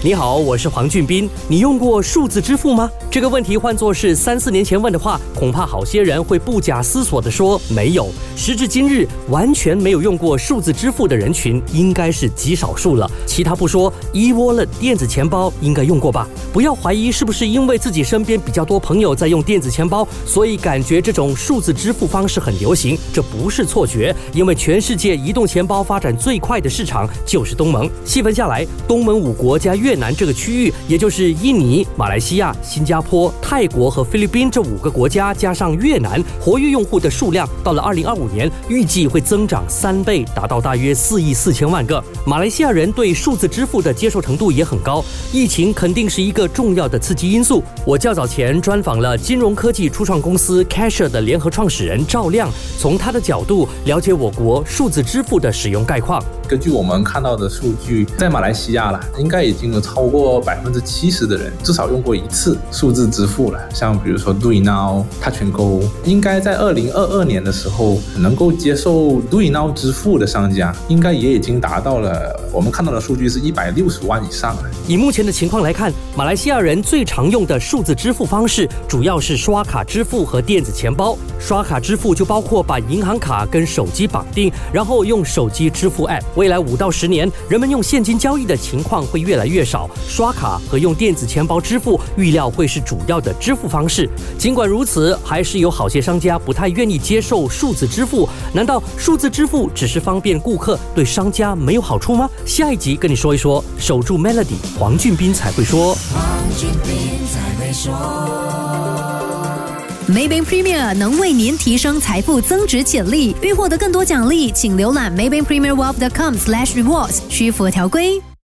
你好，我是黄俊斌。你用过数字支付吗？这个问题换作是三四年前问的话，恐怕好些人会不假思索地说没有。时至今日，完全没有用过数字支付的人群应该是极少数了。其他不说，eWallet 电子钱包应该用过吧？不要怀疑是不是因为自己身边比较多朋友在用电子钱包，所以感觉这种数字支付方式很流行。这不是错觉，因为全世界移动钱包发展最快的市场就是东盟。细分下来，东盟五国加越越南这个区域，也就是印尼、马来西亚、新加坡、泰国和菲律宾这五个国家，加上越南，活跃用户的数量到了二零二五年，预计会增长三倍，达到大约四亿四千万个。马来西亚人对数字支付的接受程度也很高，疫情肯定是一个重要的刺激因素。我较早前专访了金融科技初创公司 Cashier 的联合创始人赵亮，从他的角度了解我国数字支付的使用概况。根据我们看到的数据，在马来西亚啦，应该已经超过百分之七十的人至少用过一次数字支付了。像比如说 Do Now、他全购应该在二零二二年的时候，能够接受 Do Now 支付的商家，应该也已经达到了。我们看到的数据是一百六十万以上了。以目前的情况来看，马来西亚人最常用的数字支付方式，主要是刷卡支付和电子钱包。刷卡支付就包括把银行卡跟手机绑定，然后用手机支付 App。未来五到十年，人们用现金交易的情况会越来越少，刷卡和用电子钱包支付预料会是主要的支付方式。尽管如此，还是有好些商家不太愿意接受数字支付。难道数字支付只是方便顾客，对商家没有好处吗？下一集跟你说一说，守住 Melody，黄俊斌才会说。黄俊斌才会说。Maybank Premier 能为您提升财富增值潜力，欲获得更多奖励，请浏览 Maybank Premier Wealth.com/rewards，需符合条规。